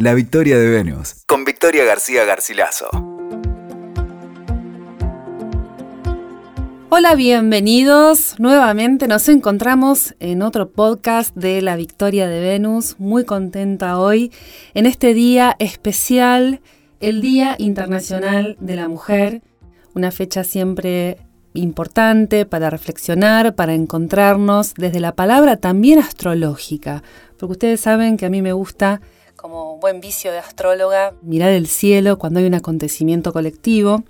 La victoria de Venus, con Victoria García Garcilaso. Hola, bienvenidos. Nuevamente nos encontramos en otro podcast de La Victoria de Venus. Muy contenta hoy en este día especial, el Día Internacional de la Mujer. Una fecha siempre importante para reflexionar, para encontrarnos desde la palabra también astrológica, porque ustedes saben que a mí me gusta, como buen vicio de astróloga, mirar el cielo cuando hay un acontecimiento colectivo.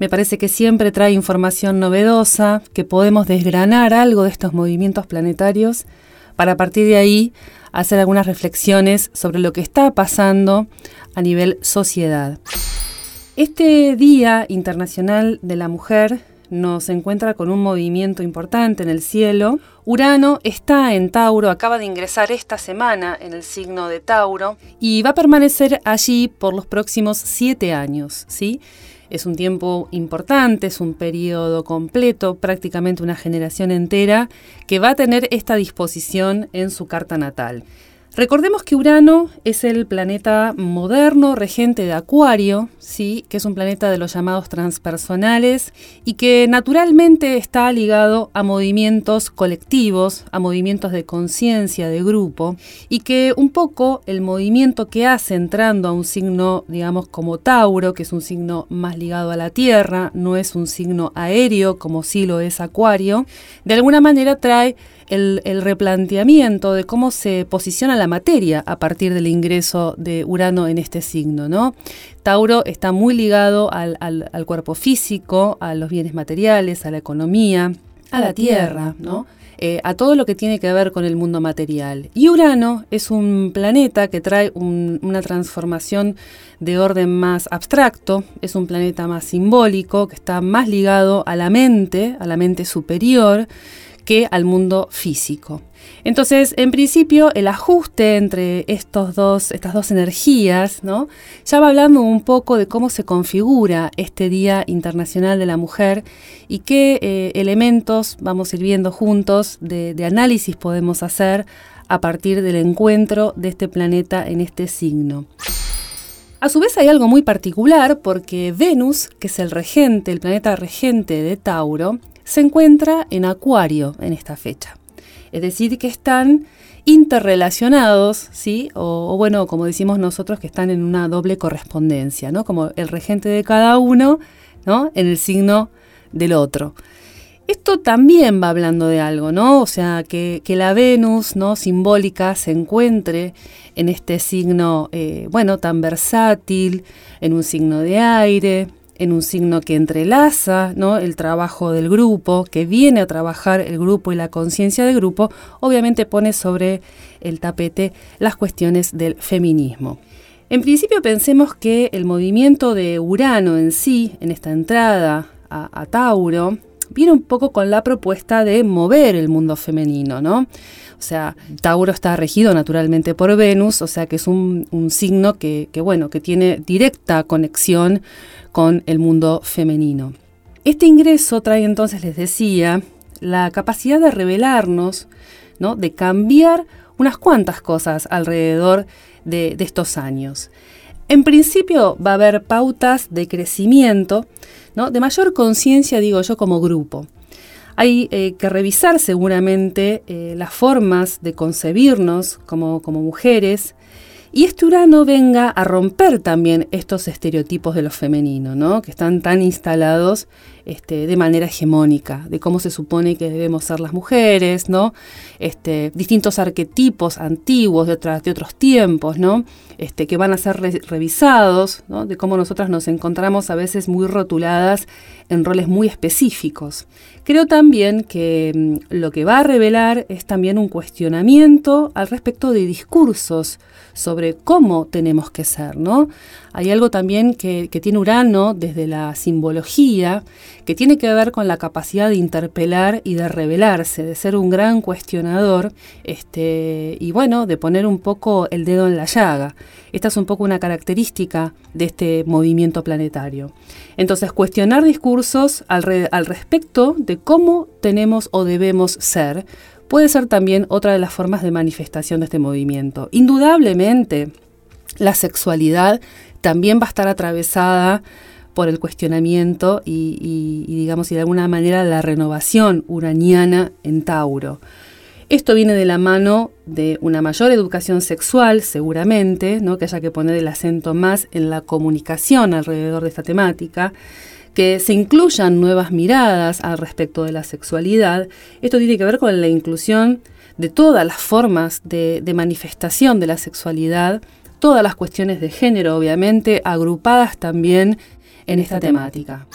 Me parece que siempre trae información novedosa, que podemos desgranar algo de estos movimientos planetarios para a partir de ahí hacer algunas reflexiones sobre lo que está pasando a nivel sociedad. Este Día Internacional de la Mujer nos encuentra con un movimiento importante en el cielo. Urano está en Tauro, acaba de ingresar esta semana en el signo de Tauro y va a permanecer allí por los próximos siete años, ¿sí? Es un tiempo importante, es un periodo completo, prácticamente una generación entera, que va a tener esta disposición en su carta natal. Recordemos que Urano es el planeta moderno regente de Acuario, ¿sí? que es un planeta de los llamados transpersonales y que naturalmente está ligado a movimientos colectivos, a movimientos de conciencia, de grupo, y que un poco el movimiento que hace entrando a un signo, digamos, como Tauro, que es un signo más ligado a la Tierra, no es un signo aéreo como sí lo es Acuario, de alguna manera trae el, replanteamiento de cómo se posiciona la materia a partir del ingreso de Urano en este signo, ¿no? Tauro está muy ligado al, cuerpo físico, a los bienes materiales, a la economía, a la tierra, ¿no? Eh, a todo lo que tiene que ver con el mundo material. Y Urano es un planeta que trae una transformación de orden más abstracto, es un planeta más simbólico, que está más ligado a la mente, a la mente superior, que al mundo físico. Entonces, en principio, el ajuste entre estas dos energías, ¿no? ya va hablando un poco de cómo se configura este Día Internacional de la Mujer y qué eh, elementos vamos a ir viendo juntos de análisis podemos hacer a partir del encuentro de este planeta en este signo. A su vez hay algo muy particular porque Venus, que es el regente, el planeta regente de Tauro, se encuentra en Acuario en esta fecha. Es decir, que están interrelacionados, ¿sí? O, bueno, como decimos nosotros, que están en una doble correspondencia, ¿no? Como el regente de cada uno, ¿no? En el signo del otro. Esto también va hablando de algo, ¿no? O sea, que, la Venus, ¿no? Simbólica se encuentre en este signo, eh, bueno, tan versátil, en un signo de aire, en un signo que entrelaza ¿no? el trabajo del grupo, que viene a trabajar el grupo y la conciencia del grupo, obviamente pone sobre el tapete las cuestiones del feminismo. En principio pensemos que el movimiento de Urano en sí, en esta entrada a, Tauro, viene un poco con la propuesta de mover el mundo femenino, ¿no? O sea, Tauro está regido naturalmente por Venus, o sea que es un, signo que, bueno, que tiene directa conexión con el mundo femenino. Este ingreso trae entonces, les decía, la capacidad de revelarnos, ¿no? de cambiar unas cuantas cosas alrededor de, estos años. En principio va a haber pautas de crecimiento, ¿no? de mayor conciencia, digo yo, como grupo. Hay eh, que revisar seguramente eh, las formas de concebirnos como, como mujeres, y este Urano venga a romper también estos estereotipos de lo femenino, ¿no? que están tan instalados este, de manera hegemónica, de cómo se supone que debemos ser las mujeres, ¿no? Este, distintos arquetipos antiguos de, de otros tiempos, ¿no? Este, que van a ser revisados, ¿no? de cómo nosotras nos encontramos a veces muy rotuladas en roles muy específicos. Creo también que mm, lo que va a revelar es también un cuestionamiento al respecto de discursos sobre cómo tenemos que ser, ¿no? Hay algo también que, tiene Urano desde la simbología, que tiene que ver con la capacidad de interpelar y de revelarse, de ser un gran cuestionador, este, y bueno, de poner un poco el dedo en la llaga. Esta es un poco una característica de este movimiento planetario. Entonces, cuestionar discursos al, al respecto de cómo tenemos o debemos ser puede ser también otra de las formas de manifestación de este movimiento. Indudablemente, la sexualidad también va a estar atravesada por el cuestionamiento y, digamos, y de alguna manera la renovación uraniana en Tauro. Esto viene de la mano de una mayor educación sexual, seguramente, ¿no? que haya que poner el acento más en la comunicación alrededor de esta temática, que se incluyan nuevas miradas al respecto de la sexualidad. Esto tiene que ver con la inclusión de todas las formas de, manifestación de la sexualidad, todas las cuestiones de género, obviamente, agrupadas también en esta temática.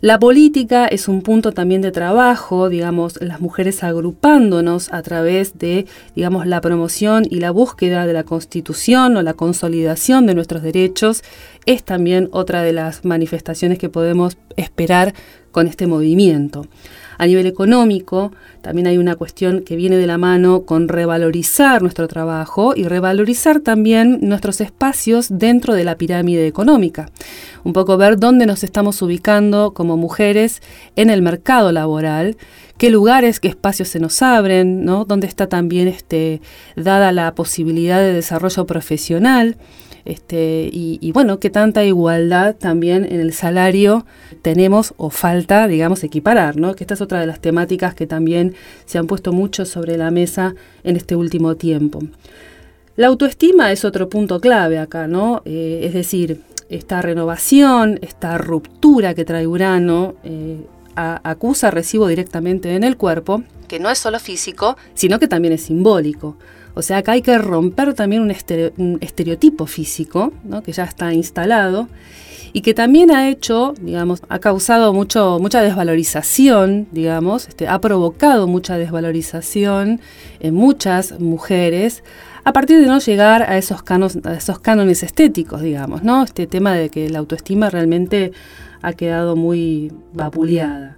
La política es un punto también de trabajo, digamos, las mujeres agrupándonos a través de, digamos, la promoción y la búsqueda de la constitución o la consolidación de nuestros derechos, es también otra de las manifestaciones que podemos esperar con este movimiento. A nivel económico, también hay una cuestión que viene de la mano con revalorizar nuestro trabajo y revalorizar también nuestros espacios dentro de la pirámide económica. Un poco ver dónde nos estamos ubicando como mujeres en el mercado laboral, qué lugares, qué espacios se nos abren, ¿no? dónde está también este, dada la posibilidad de desarrollo profesional. Este, y, bueno, qué tanta igualdad también en el salario tenemos o falta, digamos, equiparar, ¿no? Que esta es otra de las temáticas que también se han puesto mucho sobre la mesa en este último tiempo. La autoestima es otro punto clave acá, ¿no? Eh, es decir, esta renovación, esta ruptura que trae Urano, eh, acusa recibo directamente en el cuerpo, que no es solo físico, sino que también es simbólico. O sea, acá hay que romper también un, estereotipo físico, que ya está instalado, y que también ha hecho, digamos, ha causado mucho, mucha desvalorización, digamos, este, ha provocado mucha desvalorización en muchas mujeres a partir de no llegar a esos, a esos cánones estéticos, digamos, ¿no? Este tema de que la autoestima realmente ha quedado muy vapuleada.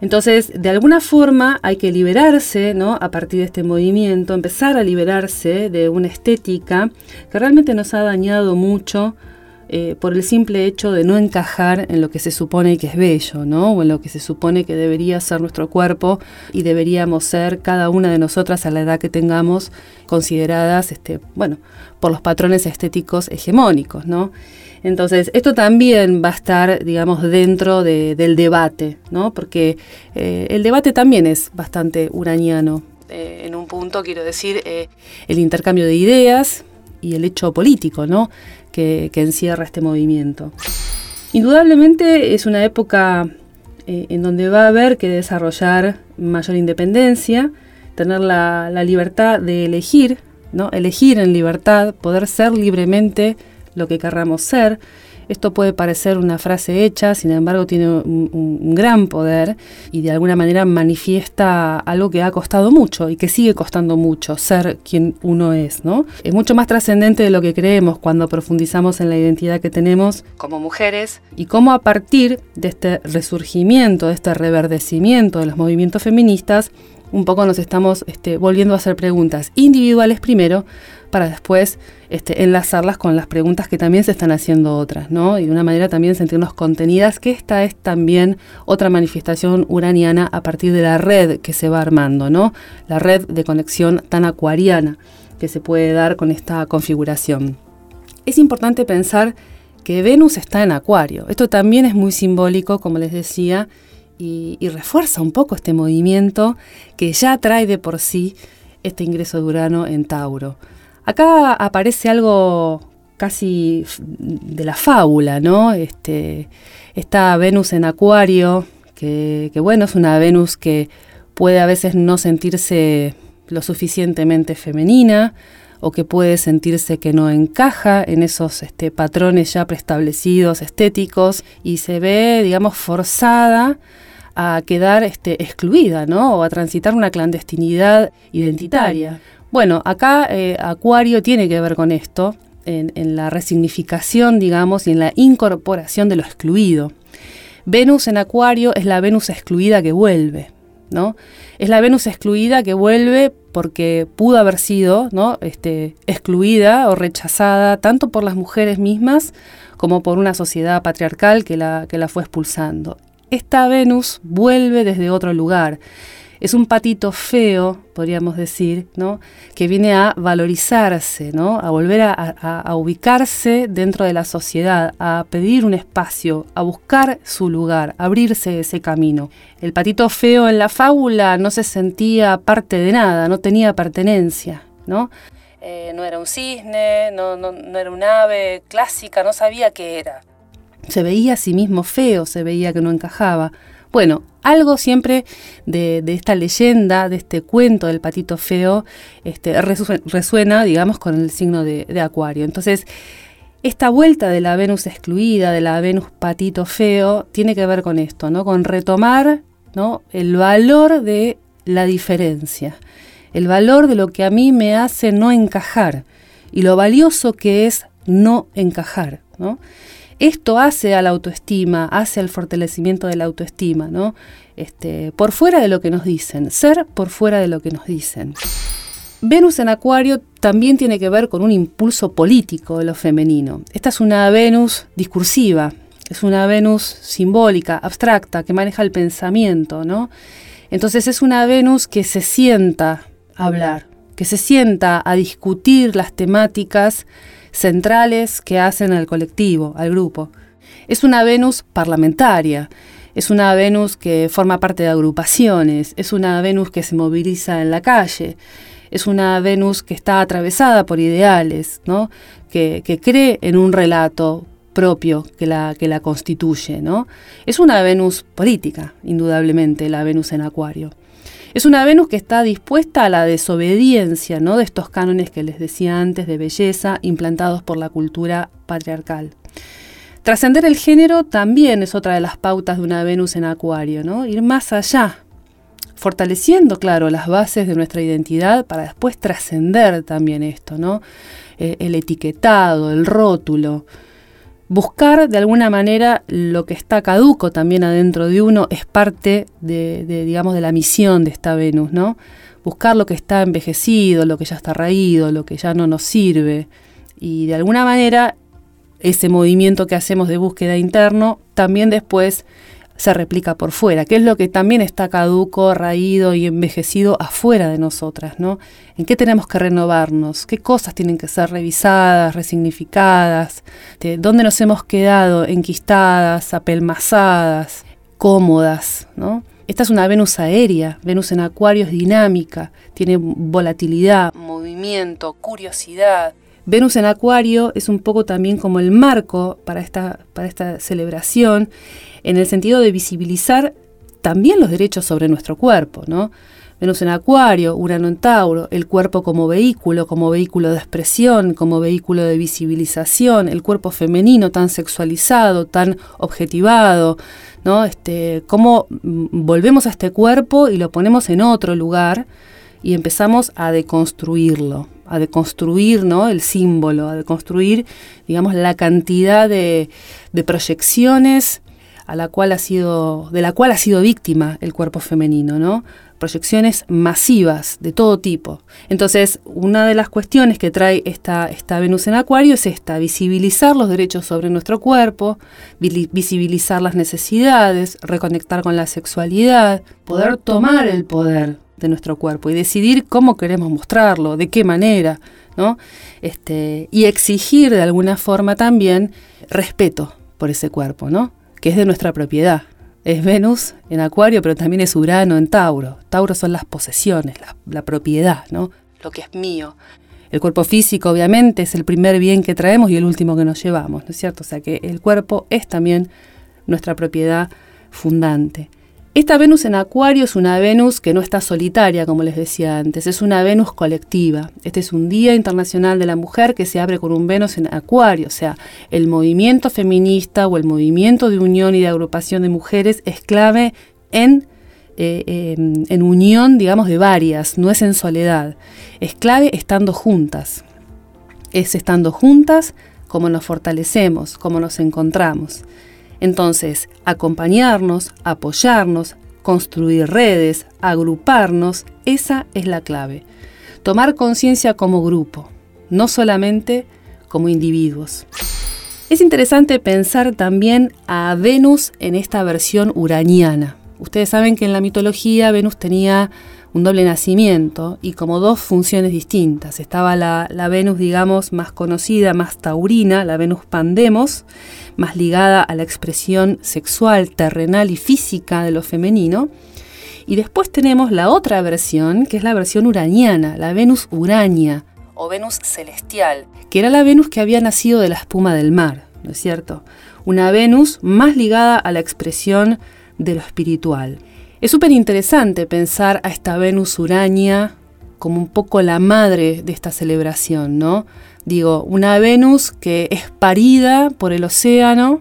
Entonces, de alguna forma hay que liberarse, ¿no? A partir de este movimiento, empezar a liberarse de una estética que realmente nos ha dañado mucho eh, por el simple hecho de no encajar en lo que se supone que es bello, ¿no? O en lo que se supone que debería ser nuestro cuerpo y deberíamos ser cada una de nosotras a la edad que tengamos consideradas, este, bueno, por los patrones estéticos hegemónicos, ¿no? Entonces, esto también va a estar, digamos, dentro del debate, ¿no? Porque eh, el debate también es bastante uraniano. Eh, en un punto, quiero decir, el intercambio de ideas y el hecho político, ¿no? Que, encierra este movimiento. Indudablemente es una época en donde va a haber que desarrollar mayor independencia, tener la, la libertad de elegir, ¿no? Elegir en libertad, poder ser libremente lo que querramos ser. Esto puede parecer una frase hecha, sin embargo tiene un, gran poder y de alguna manera manifiesta algo que ha costado mucho y que sigue costando mucho, ser quien uno es, ¿no? Es mucho más trascendente de lo que creemos cuando profundizamos en la identidad que tenemos como mujeres y cómo a partir de este resurgimiento, de este reverdecimiento de los movimientos feministas, un poco nos estamos este, volviendo a hacer preguntas individuales primero, para después este, enlazarlas con las preguntas que también se están haciendo otras, ¿no? Y de una manera también sentirnos contenidas, que esta es también otra manifestación uraniana a partir de la red que se va armando, ¿no? La red de conexión tan acuariana que se puede dar con esta configuración. Es importante pensar que Venus está en Acuario. Esto también es muy simbólico, como les decía, y, y refuerza un poco este movimiento que ya trae de por sí este ingreso de Urano en Tauro. Acá aparece algo casi de la fábula, ¿no? Este, esta Venus en Acuario, que, bueno, es una Venus que puede a veces no sentirse lo suficientemente femenina o que puede sentirse que no encaja en esos este, patrones ya preestablecidos estéticos y se ve, digamos, forzada a quedar este, excluida, ¿no? O a transitar una clandestinidad identitaria. Bueno, acá eh, Acuario tiene que ver con esto, en, la resignificación, digamos, y en la incorporación de lo excluido. Venus en Acuario es la Venus excluida que vuelve, ¿no? Es la Venus excluida que vuelve porque pudo haber sido, ¿no? Este, excluida o rechazada tanto por las mujeres mismas como por una sociedad patriarcal que la, que la fue expulsando. Esta Venus vuelve desde otro lugar Es un patito feo, podríamos decir, ¿no? que viene a valorizarse, ¿no? a volver a, ubicarse dentro de la sociedad, a pedir un espacio, a buscar su lugar, a abrirse ese camino. El patito feo en la fábula no se sentía parte de nada, no tenía pertenencia. ¿no? Eh, no era un cisne, no, no, no era un ave clásica, no sabía qué era. Se veía a sí mismo feo, se veía que no encajaba. Bueno, algo siempre de, esta leyenda, de este cuento del patito feo, este, resuena, digamos, con el signo de, Acuario. Entonces, esta vuelta de la Venus excluida, de la Venus patito feo, tiene que ver con esto, ¿no? Con retomar ¿no? el valor de la diferencia, el valor de lo que a mí me hace no encajar y lo valioso que es no encajar, ¿no? Esto hace a la autoestima, hace al fortalecimiento de la autoestima, ¿no? Este, por fuera de lo que nos dicen, ser por fuera de lo que nos dicen. Venus en Acuario también tiene que ver con un impulso político de lo femenino. Esta es una Venus discursiva, es una Venus simbólica, abstracta, que maneja el pensamiento, ¿no? Entonces es una Venus que se sienta a hablar, que se sienta a discutir las temáticas centrales que hacen al colectivo, al grupo. Es una Venus parlamentaria, es una Venus que forma parte de agrupaciones, es una Venus que se moviliza en la calle, es una Venus que está atravesada por ideales, ¿no? que, cree en un relato propio que la, que la constituye. ¿no? Es una Venus política, indudablemente, la Venus en Acuario. Es una Venus que está dispuesta a la desobediencia ¿no? de estos cánones que les decía antes de belleza implantados por la cultura patriarcal. Trascender el género también es otra de las pautas de una Venus en Acuario, ¿no? Ir más allá, fortaleciendo, claro, las bases de nuestra identidad para después trascender también esto, ¿no? Eh, el etiquetado, el rótulo, buscar de alguna manera lo que está caduco también adentro de uno es parte de, digamos, de la misión de esta Venus, ¿no? Buscar lo que está envejecido, lo que ya está raído, lo que ya no nos sirve. Y de alguna manera ese movimiento que hacemos de búsqueda interno también después se replica por fuera, que es lo que también está caduco, raído y envejecido afuera de nosotras, ¿no? ¿En qué tenemos que renovarnos? ¿Qué cosas tienen que ser revisadas, resignificadas? ¿De ¿Dónde nos hemos quedado enquistadas, apelmazadas, cómodas, ¿no? Esta es una Venus aérea, Venus en Acuario es dinámica, tiene volatilidad, movimiento, curiosidad. Venus en Acuario es un poco también como el marco para esta, para esta celebración en el sentido de visibilizar también los derechos sobre nuestro cuerpo, ¿no? Venus en Acuario, Urano en Tauro, el cuerpo como vehículo, como vehículo de expresión, como vehículo de visibilización, el cuerpo femenino tan sexualizado, tan objetivado, ¿no? Este, cómo mm, volvemos a este cuerpo y lo ponemos en otro lugar y empezamos a deconstruirlo, a deconstruir ¿no? el símbolo, a deconstruir, digamos, la cantidad de, proyecciones a la cual ha sido, de la cual ha sido víctima el cuerpo femenino, ¿no? Proyecciones masivas de todo tipo. Entonces, una de las cuestiones que trae esta, esta Venus en Acuario es esta, visibilizar los derechos sobre nuestro cuerpo, visibilizar las necesidades, reconectar con la sexualidad, poder tomar el poder de nuestro cuerpo y decidir cómo queremos mostrarlo, de qué manera, ¿no? Este, y exigir de alguna forma también respeto por ese cuerpo, ¿no? que es de nuestra propiedad. Es Venus en Acuario, pero también es Urano en Tauro. Tauro son las posesiones, la, propiedad, ¿no? Lo que es mío. El cuerpo físico, obviamente, es el primer bien que traemos y el último que nos llevamos, ¿no es cierto? O sea que el cuerpo es también nuestra propiedad fundante. Esta Venus en Acuario es una Venus que no está solitaria, como les decía antes, es una Venus colectiva. Este es un Día Internacional de la Mujer que se abre con un Venus en Acuario, o sea, el movimiento feminista o el movimiento de unión y de agrupación de mujeres es clave en, eh, en unión, digamos, de varias, no es en soledad. Es clave estando juntas. Es estando juntas como nos fortalecemos, como nos encontramos. Entonces, acompañarnos, apoyarnos, construir redes, agruparnos, esa es la clave. Tomar conciencia como grupo, no solamente como individuos. Es interesante pensar también a Venus en esta versión uraniana. Ustedes saben que en la mitología Venus tenía un doble nacimiento y como dos funciones distintas. Estaba la, Venus, digamos, más conocida, más taurina, la Venus Pandemos, más ligada a la expresión sexual, terrenal y física de lo femenino. Y después tenemos la otra versión, que es la versión uraniana, la Venus urania o Venus celestial, que era la Venus que había nacido de la espuma del mar, ¿no es cierto? Una Venus más ligada a la expresión de lo espiritual. Es súper interesante pensar a esta Venus Urania como un poco la madre de esta celebración, ¿no? Digo, una Venus que es parida por el océano,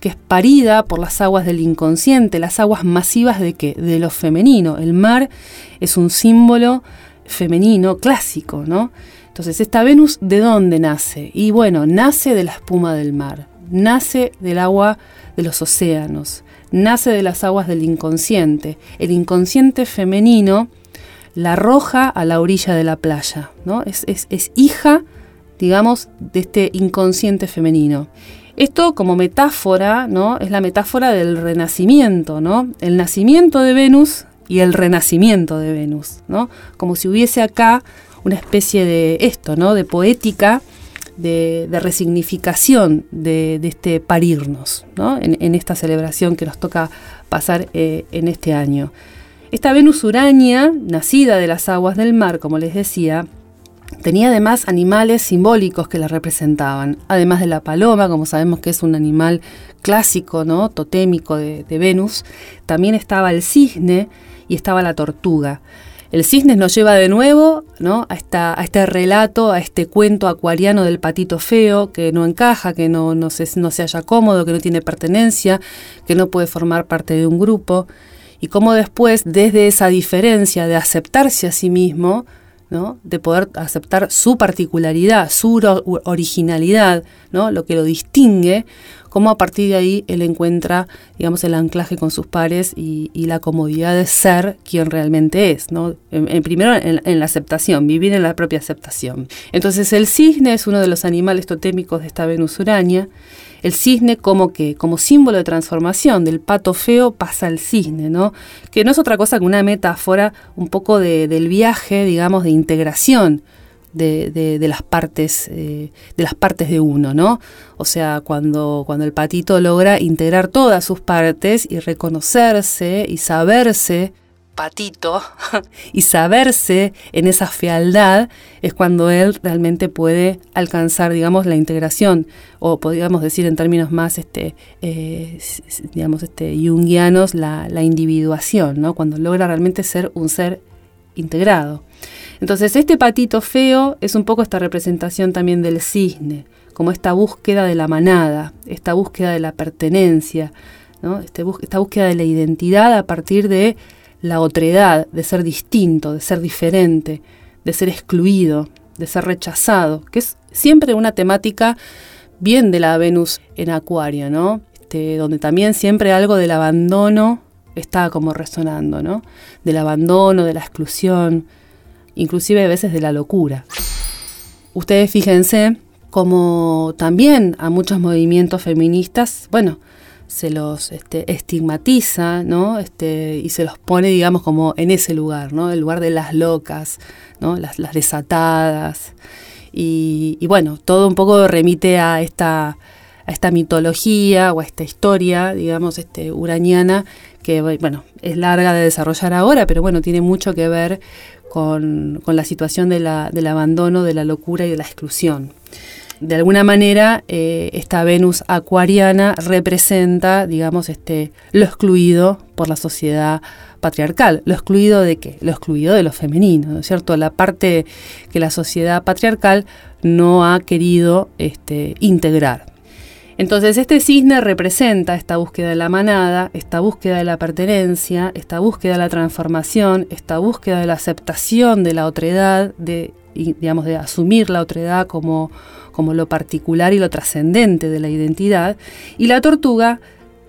que es parida por las aguas del inconsciente, las aguas masivas de qué? De lo femenino. El mar es un símbolo femenino clásico, ¿no? Entonces, esta Venus, ¿de dónde nace? Y bueno, nace de la espuma del mar, nace del agua de los océanos, nace de las aguas del inconsciente. El inconsciente femenino la arroja a la orilla de la playa, ¿no? Es, hija, digamos, de este inconsciente femenino. Esto como metáfora, ¿no? Es la metáfora del renacimiento, ¿no? El nacimiento de Venus y el renacimiento de Venus, ¿no? Como si hubiese acá una especie de esto, ¿no? De poética de, resignificación de, este parirnos, en, esta celebración que nos toca pasar eh, en este año. Esta Venus Urania, nacida de las aguas del mar, como les decía, tenía además animales simbólicos que la representaban, además de la paloma, como sabemos que es un animal clásico, ¿no? totémico de Venus, también estaba el cisne y estaba la tortuga. El cisne nos lleva de nuevo ¿no? a, este relato, a este cuento acuariano del patito feo, que no encaja, que no, no, se, no se halla cómodo, que no tiene pertenencia, que no puede formar parte de un grupo. Y cómo después, desde esa diferencia de aceptarse a sí mismo, ¿no? de poder aceptar su particularidad, su originalidad, ¿no? lo que lo distingue, cómo a partir de ahí él encuentra, digamos, el anclaje con sus pares y, la comodidad de ser quien realmente es, ¿no? En, primero en, la aceptación, vivir en la propia aceptación. Entonces el cisne es uno de los animales totémicos de esta Venus Urania. El cisne como que, como símbolo de transformación, del pato feo pasa al cisne, ¿no? Que no es otra cosa que una metáfora un poco del viaje, digamos, de integración de, las partes eh, de las partes de uno, ¿no? O sea, cuando, cuando el patito logra integrar todas sus partes y reconocerse y saberse patito y saberse en esa fealdad es cuando él realmente puede alcanzar, digamos, la integración o podríamos decir en términos más, este, eh, digamos, este, jungianos, la, la individuación, ¿no? Cuando logra realmente ser un ser integrado. Entonces este patito feo es un poco esta representación también del cisne, como esta búsqueda de la manada, esta búsqueda de la pertenencia, ¿no? Este esta búsqueda de la identidad a partir de la otredad, de ser distinto, de ser diferente, de ser excluido, de ser rechazado, que es siempre una temática bien de la Venus en Acuario, ¿no? Este, donde también siempre algo del abandono está como resonando, ¿no? Del abandono, de la exclusión, inclusive a veces de la locura. Ustedes fíjense como también a muchos movimientos feministas, bueno, se los este, estigmatiza, ¿no? Este, y se los pone, digamos, como en ese lugar, ¿no? El lugar de las locas, ¿no? Las, desatadas. Y, bueno, todo un poco remite a esta, a esta mitología o a esta historia, digamos, este, uraniana, que, bueno, es larga de desarrollar ahora, pero bueno, tiene mucho que ver con, la situación del abandono, de la locura y de la exclusión. De alguna manera, eh, esta Venus acuariana representa, digamos, este, lo excluido por la sociedad patriarcal. ¿Lo excluido de qué? Lo excluido de lo femenino, ¿no es cierto? La parte que la sociedad patriarcal no ha querido este, integrar. Entonces este cisne representa esta búsqueda de la manada, esta búsqueda de la pertenencia, esta búsqueda de la transformación, esta búsqueda de la aceptación de la otredad, de, digamos, de asumir la otredad como, como lo particular y lo trascendente de la identidad. Y la tortuga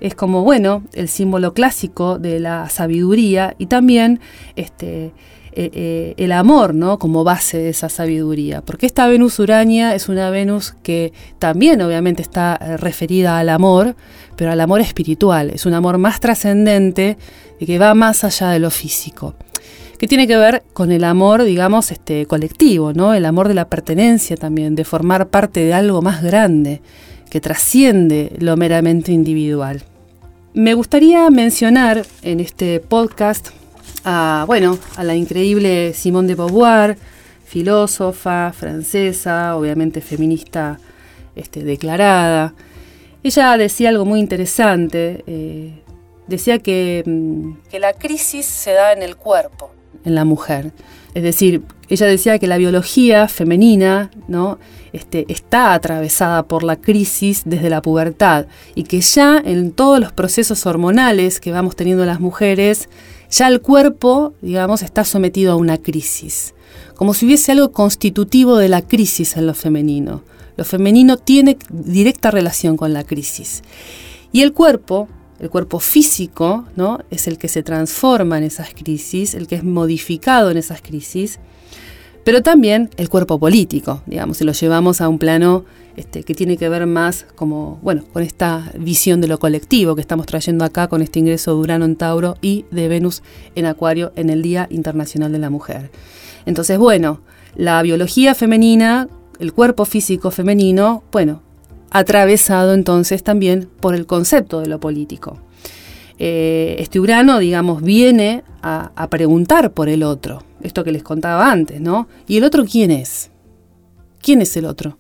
es como, bueno, el símbolo clásico de la sabiduría y también este, eh, eh, el amor ¿no? como base de esa sabiduría. Porque esta Venus Urania es una Venus que también obviamente está eh, referida al amor, pero al amor espiritual. Es un amor más trascendente que va más allá de lo físico. Que tiene que ver con el amor, digamos, este, colectivo, ¿no? El amor de la pertenencia también, de formar parte de algo más grande, que trasciende lo meramente individual. Me gustaría mencionar en este podcast a, bueno, a la increíble Simone de Beauvoir, filósofa francesa, obviamente feminista este, declarada. Ella decía algo muy interesante, eh, decía que, mm, que la crisis se da en el cuerpo, en la mujer. Es decir, ella decía que la biología femenina ¿no? este, está atravesada por la crisis desde la pubertad y que ya en todos los procesos hormonales que vamos teniendo las mujeres, ya el cuerpo, digamos, está sometido a una crisis, como si hubiese algo constitutivo de la crisis en lo femenino. Lo femenino tiene directa relación con la crisis. Y el cuerpo, el cuerpo físico, ¿no? es el que se transforma en esas crisis, el que es modificado en esas crisis, pero también el cuerpo político, digamos, si lo llevamos a un plano este, que tiene que ver más como, bueno, con esta visión de lo colectivo que estamos trayendo acá con este ingreso de Urano en Tauro y de Venus en Acuario en el Día Internacional de la Mujer. Entonces, bueno, la biología femenina, el cuerpo físico femenino, bueno, atravesado entonces también por el concepto de lo político. Eh, este Urano, digamos, viene a, preguntar por el otro, esto que les contaba antes, ¿no? ¿Y el otro quién es? ¿Quién es el otro?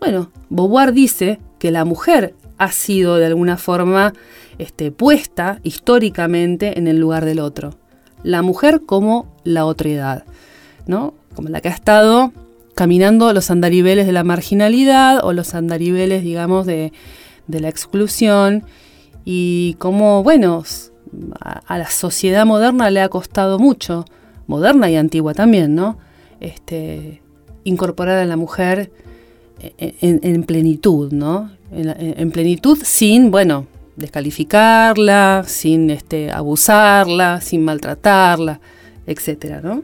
Bueno, Beauvoir dice que la mujer ha sido de alguna forma este, puesta históricamente en el lugar del otro. La mujer como la otredad, ¿no? Como la que ha estado caminando los andariveles de la marginalidad o los andariveles, digamos, de, la exclusión y como, bueno, a, la sociedad moderna le ha costado mucho, moderna y antigua también, ¿no? Este, incorporar a la mujer en, plenitud, ¿no? En, plenitud sin, bueno, descalificarla, sin este, abusarla, sin maltratarla, etcétera, ¿no?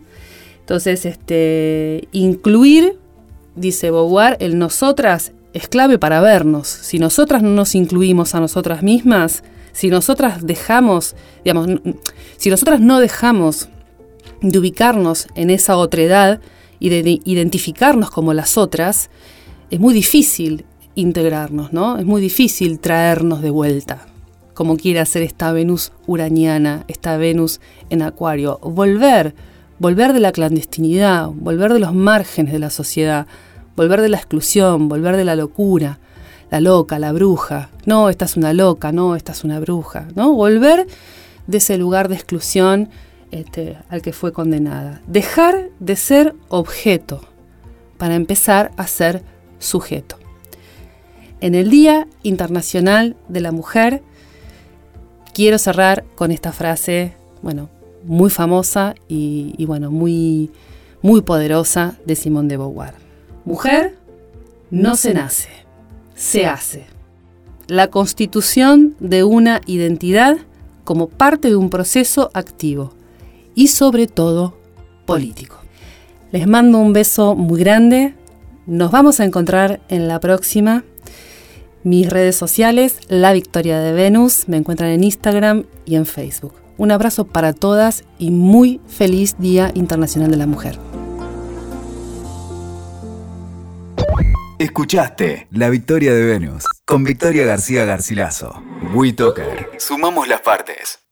Entonces, este, incluir, dice Beauvoir, el nosotras es clave para vernos. Si nosotras no nos incluimos a nosotras mismas, si nosotras dejamos, digamos, si nosotras no dejamos de ubicarnos en esa otredad y de identificarnos como las otras, es muy difícil integrarnos, ¿no? Es muy difícil traernos de vuelta, como quiere hacer esta Venus uraniana, esta Venus en Acuario. Volver, volver de la clandestinidad, volver de los márgenes de la sociedad, volver de la exclusión, volver de la locura, la loca, la bruja. No, esta es una loca, no, esta es una bruja, ¿no? Volver de ese lugar de exclusión este, al que fue condenada. Dejar de ser objeto para empezar a ser sujeto. En el Día Internacional de la Mujer, quiero cerrar con esta frase, bueno, muy famosa y, bueno, muy, muy poderosa de Simone de Beauvoir. Mujer no se nace, se hace. La constitución de una identidad como parte de un proceso activo y sobre todo político. Les mando un beso muy grande, nos vamos a encontrar en la próxima. Mis redes sociales, La Victoria de Venus, me encuentran en Instagram y en Facebook. Un abrazo para todas y muy feliz Día Internacional de la Mujer. Escuchaste La Victoria de Venus con Victoria García Garcilaso. WeToker. Sumamos las partes.